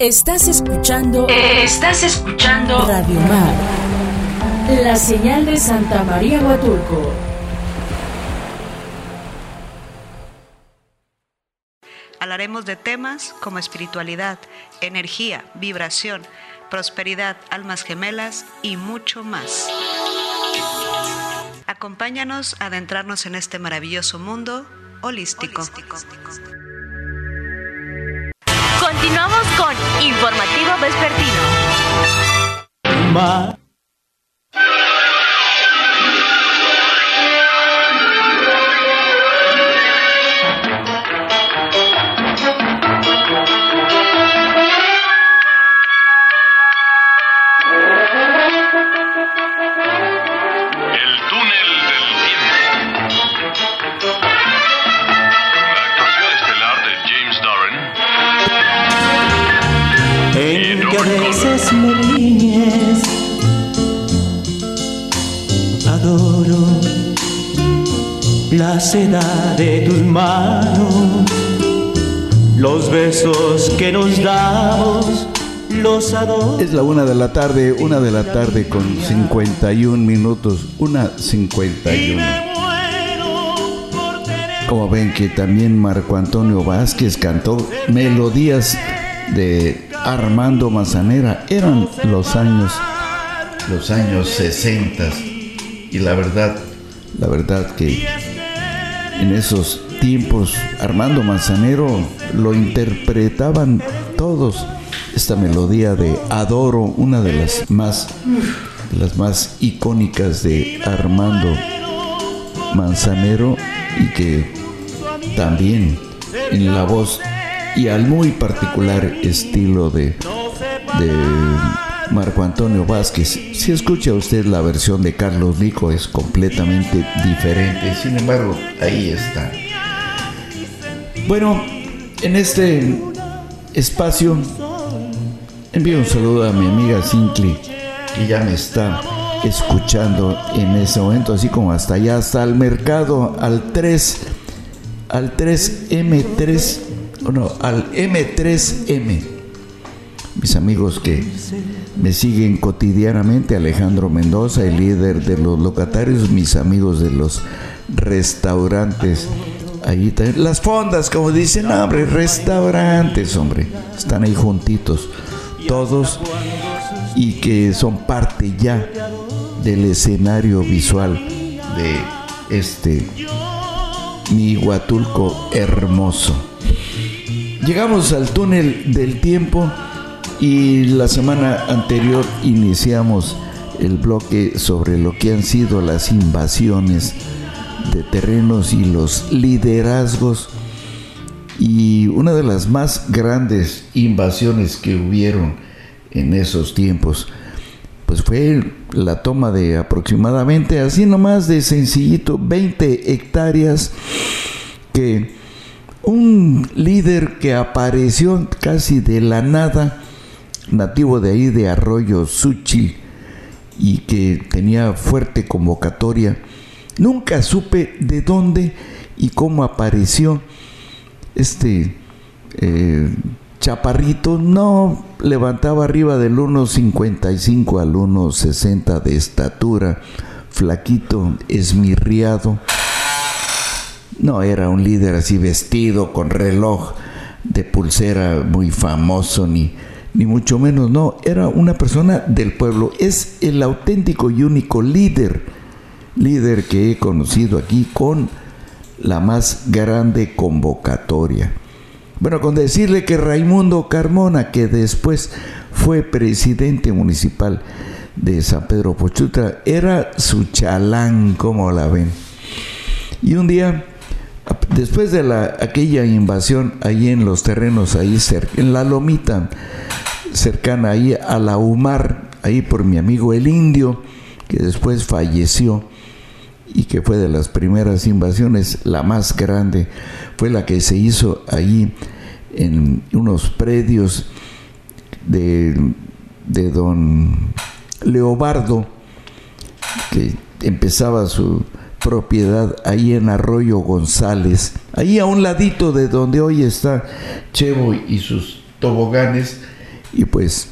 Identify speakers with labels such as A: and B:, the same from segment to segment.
A: Estás escuchando.
B: Estás escuchando.
A: Radio Mar. La señal de Santa María Huatulco.
C: Hablaremos de temas como espiritualidad, energía, vibración, prosperidad, almas gemelas y mucho más. Acompáñanos a adentrarnos en este maravilloso mundo holístico.
B: Informativo Vespertino.
D: La seda de tus manos, los besos que nos damos, los.
E: Es la una de la tarde, una de la tarde con 51 minutos, una 51. Como ven que también Marco Antonio Vázquez cantó melodías de Armando Manzanera, eran los años, los años 60 y la verdad, la verdad que en esos tiempos Armando Manzanero lo interpretaban todos. Esta melodía de Adoro, una de las más, las más icónicas de Armando Manzanero y que también en la voz y al muy particular estilo de, de Marco Antonio Vázquez. Si escucha usted la versión de Carlos Lico es completamente diferente, sin embargo, ahí está. Bueno, en este espacio envío un saludo a mi amiga Sincli, que ya me está escuchando en ese momento, así como hasta allá, hasta el mercado, al 3, al 3M3, no, al M3M mis amigos que me siguen cotidianamente, Alejandro Mendoza, el líder de los locatarios, mis amigos de los restaurantes. Ahí también, las fondas, como dicen, hombre, restaurantes, hombre, están ahí juntitos, todos, y que son parte ya del escenario visual de este mi Huatulco hermoso. Llegamos al túnel del tiempo y la semana anterior iniciamos el bloque sobre lo que han sido las invasiones de terrenos y los liderazgos. Y una de las más grandes invasiones que hubieron en esos tiempos, pues fue la toma de aproximadamente, así nomás de sencillito, 20 hectáreas que un líder que apareció casi de la nada, nativo de ahí de Arroyo Suchi y que tenía fuerte convocatoria. Nunca supe de dónde y cómo apareció este eh, chaparrito. No levantaba arriba del 1,55 al 1,60 de estatura, flaquito, esmirriado. No era un líder así vestido con reloj de pulsera muy famoso ni ni mucho menos, no, era una persona del pueblo, es el auténtico y único líder, líder que he conocido aquí con la más grande convocatoria. Bueno, con decirle que Raimundo Carmona, que después fue presidente municipal de San Pedro Pochutra, era su chalán, como la ven. Y un día, después de la, aquella invasión ahí en los terrenos, ahí cerca, en la lomita, cercana ahí a la Umar, ahí por mi amigo el indio, que después falleció y que fue de las primeras invasiones, la más grande, fue la que se hizo ahí en unos predios de, de don Leobardo, que empezaba su propiedad ahí en Arroyo González, ahí a un ladito de donde hoy está Chevo y sus toboganes, Y pues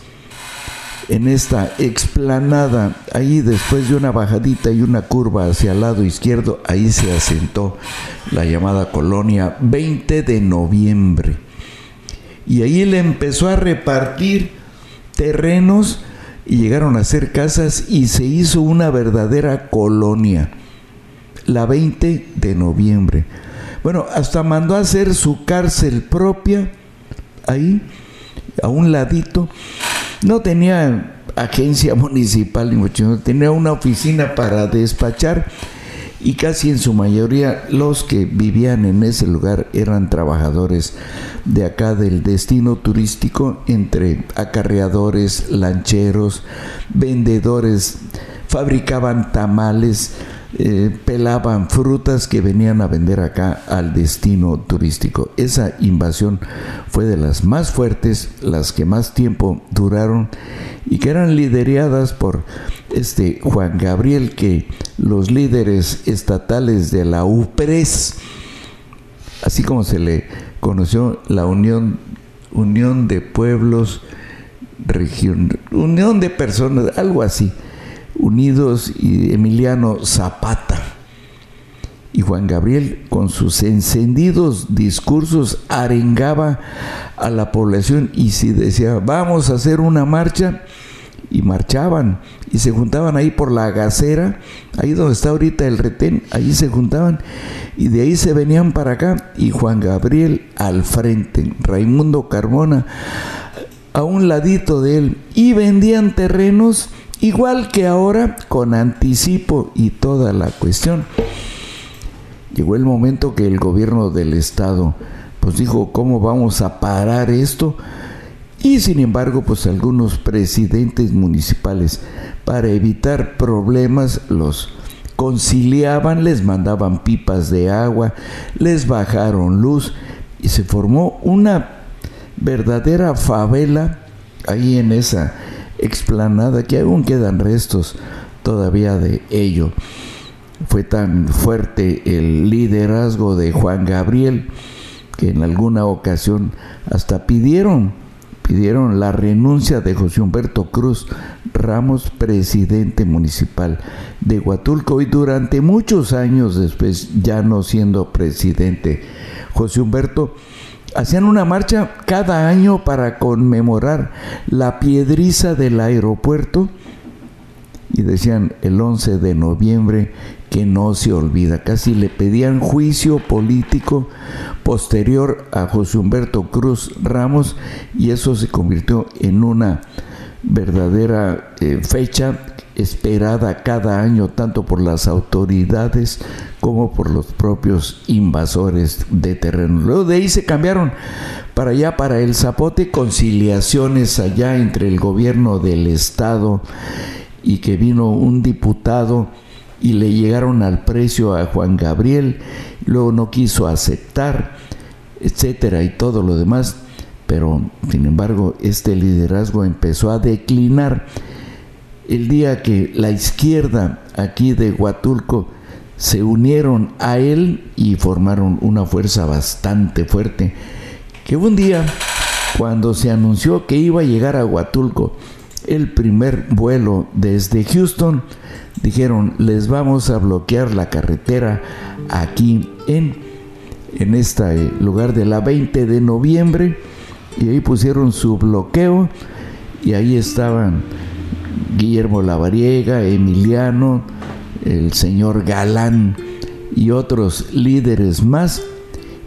E: en esta explanada, ahí después de una bajadita y una curva hacia el lado izquierdo, ahí se asentó la llamada colonia 20 de noviembre. Y ahí le empezó a repartir terrenos y llegaron a hacer casas y se hizo una verdadera colonia, la 20 de noviembre. Bueno, hasta mandó a hacer su cárcel propia ahí, a un ladito. No tenía agencia municipal ni mucho, tenía una oficina para despachar y casi en su mayoría los que vivían en ese lugar eran trabajadores de acá del destino turístico entre acarreadores, lancheros, vendedores, fabricaban tamales, eh, pelaban frutas que venían a vender acá al destino turístico. Esa invasión fue de las más fuertes, las que más tiempo duraron y que eran lideradas por este Juan Gabriel, que los líderes estatales de la UPRES, así como se le conoció la Unión, Unión de Pueblos, región, Unión de Personas, algo así, Unidos y Emiliano Zapata. Y Juan Gabriel, con sus encendidos discursos, arengaba a la población y si decía, vamos a hacer una marcha, y marchaban y se juntaban ahí por la gacera, ahí donde está ahorita el retén, ahí se juntaban y de ahí se venían para acá y Juan Gabriel al frente, Raimundo Carmona a un ladito de él y vendían terrenos igual que ahora con anticipo y toda la cuestión. Llegó el momento que el gobierno del estado pues dijo, ¿cómo vamos a parar esto? Y sin embargo, pues algunos presidentes municipales, para evitar problemas, los conciliaban, les mandaban pipas de agua, les bajaron luz y se formó una verdadera favela ahí en esa explanada que aún quedan restos todavía de ello. Fue tan fuerte el liderazgo de Juan Gabriel que en alguna ocasión hasta pidieron pidieron la renuncia de José Humberto Cruz Ramos, presidente municipal de Huatulco y durante muchos años después, ya no siendo presidente, José Humberto hacían una marcha cada año para conmemorar la piedriza del aeropuerto y decían el 11 de noviembre que no se olvida. Casi le pedían juicio político posterior a José Humberto Cruz Ramos y eso se convirtió en una verdadera eh, fecha esperada cada año tanto por las autoridades como por los propios invasores de terreno. Luego de ahí se cambiaron para allá, para el Zapote, conciliaciones allá entre el gobierno del estado y que vino un diputado y le llegaron al precio a Juan Gabriel, luego no quiso aceptar, etcétera, y todo lo demás. Pero, sin embargo, este liderazgo empezó a declinar el día que la izquierda aquí de Huatulco se unieron a él y formaron una fuerza bastante fuerte. Que un día, cuando se anunció que iba a llegar a Huatulco el primer vuelo desde Houston, dijeron, les vamos a bloquear la carretera aquí en, en este lugar de la 20 de noviembre. Y ahí pusieron su bloqueo y ahí estaban Guillermo Lavariega, Emiliano, el señor Galán y otros líderes más.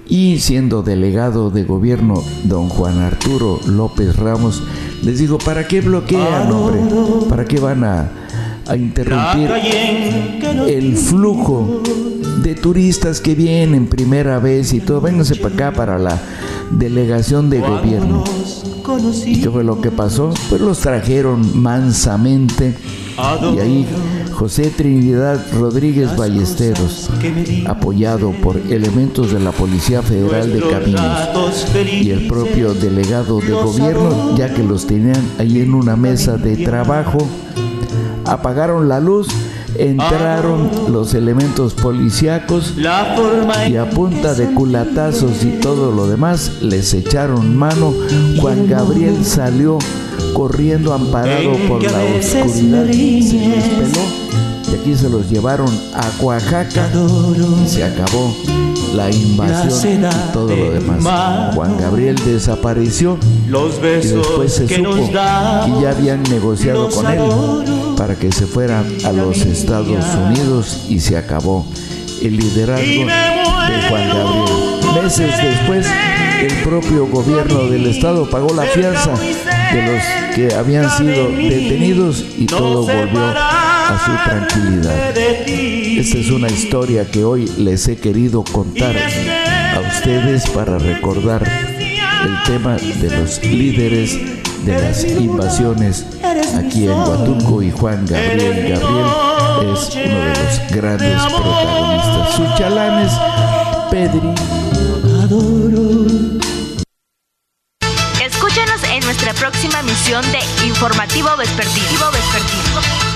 E: Y siendo delegado de gobierno don Juan Arturo López Ramos, les digo, ¿para qué bloquean, hombre? ¿Para qué van a a interrumpir el flujo de turistas que vienen primera vez y todo. Vénganse para acá para la delegación de gobierno. ¿Y qué fue lo que pasó? Pues los trajeron mansamente y ahí José Trinidad Rodríguez Ballesteros, apoyado por elementos de la Policía Federal de Caminos y el propio delegado de gobierno, ya que los tenían ahí en una mesa de trabajo, apagaron la luz, entraron los elementos policíacos y a punta de culatazos y todo lo demás les echaron mano. Juan Gabriel salió corriendo amparado por la oscuridad, se les peló y aquí se los llevaron a Oaxaca. Y se acabó la invasión y todo lo demás. Juan Gabriel desapareció.
D: Los
E: y después se
D: que
E: supo
D: nos
E: que ya habían negociado con él para que se fuera a los Estados Unidos y se acabó el liderazgo de Juan Gabriel. Meses después, el propio gobierno del estado pagó la fianza de los que habían sido detenidos y todo volvió a su tranquilidad. Esta es una historia que hoy les he querido contar a ustedes para recordar el tema de los líderes de las invasiones aquí en Huatulco y Juan Gabriel Gabriel es uno de los grandes protagonistas. Sus chalanes, Pedri,
B: Escúchanos en nuestra próxima misión de Informativo Vespertino. Vespertino.